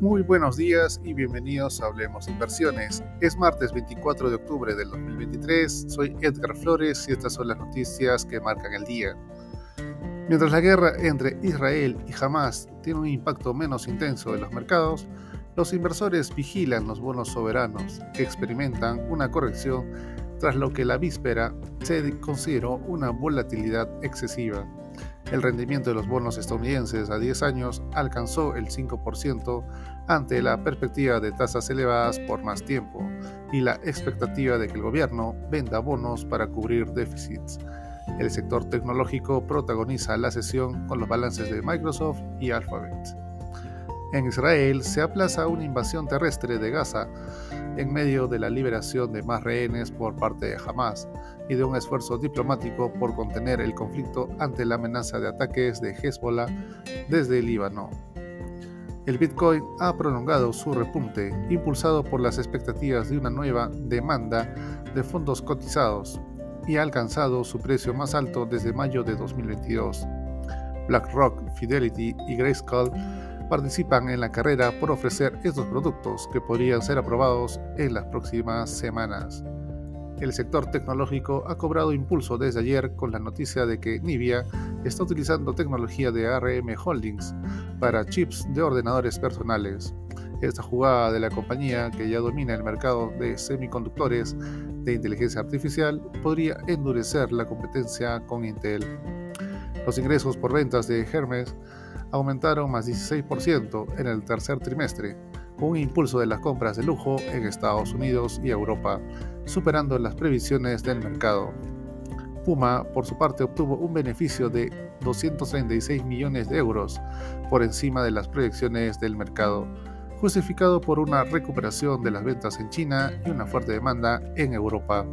Muy buenos días y bienvenidos a Hablemos Inversiones. Es martes 24 de octubre del 2023, soy Edgar Flores y estas son las noticias que marcan el día. Mientras la guerra entre Israel y Hamas tiene un impacto menos intenso en los mercados, los inversores vigilan los bonos soberanos que experimentan una corrección tras lo que la víspera se consideró una volatilidad excesiva. El rendimiento de los bonos estadounidenses a 10 años alcanzó el 5% ante la perspectiva de tasas elevadas por más tiempo y la expectativa de que el gobierno venda bonos para cubrir déficits. El sector tecnológico protagoniza la sesión con los balances de Microsoft y Alphabet. En Israel se aplaza una invasión terrestre de Gaza en medio de la liberación de más rehenes por parte de Hamas y de un esfuerzo diplomático por contener el conflicto ante la amenaza de ataques de Hezbollah desde el Líbano. El Bitcoin ha prolongado su repunte, impulsado por las expectativas de una nueva demanda de fondos cotizados, y ha alcanzado su precio más alto desde mayo de 2022. BlackRock, Fidelity y Grayscale participan en la carrera por ofrecer estos productos que podrían ser aprobados en las próximas semanas. El sector tecnológico ha cobrado impulso desde ayer con la noticia de que Nvidia está utilizando tecnología de ARM Holdings para chips de ordenadores personales. Esta jugada de la compañía, que ya domina el mercado de semiconductores de inteligencia artificial, podría endurecer la competencia con Intel. Los ingresos por ventas de Hermes aumentaron más 16% en el tercer trimestre, con un impulso de las compras de lujo en Estados Unidos y Europa, superando las previsiones del mercado. Puma, por su parte, obtuvo un beneficio de 236 millones de euros, por encima de las proyecciones del mercado, justificado por una recuperación de las ventas en China y una fuerte demanda en Europa.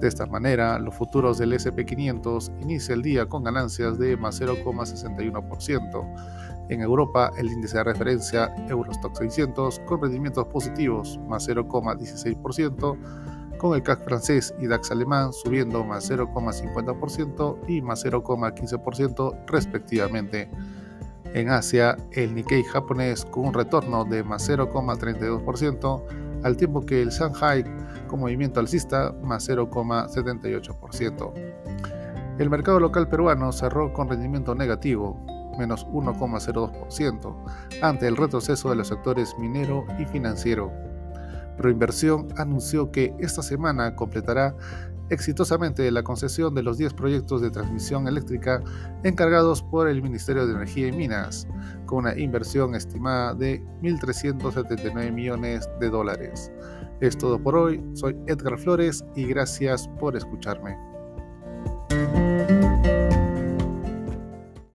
De esta manera, los futuros del SP500 inicia el día con ganancias de más 0,61%. En Europa, el índice de referencia Eurostock 600 con rendimientos positivos más 0,16%, con el CAC francés y DAX alemán subiendo más 0,50% y más 0,15% respectivamente. En Asia, el Nikkei japonés con un retorno de más 0,32%, al tiempo que el Shanghai con movimiento alcista más 0,78%. El mercado local peruano cerró con rendimiento negativo, menos 1,02%, ante el retroceso de los sectores minero y financiero. Proinversión anunció que esta semana completará exitosamente la concesión de los 10 proyectos de transmisión eléctrica encargados por el Ministerio de Energía y Minas, con una inversión estimada de 1.379 millones de dólares. Es todo por hoy, soy Edgar Flores y gracias por escucharme.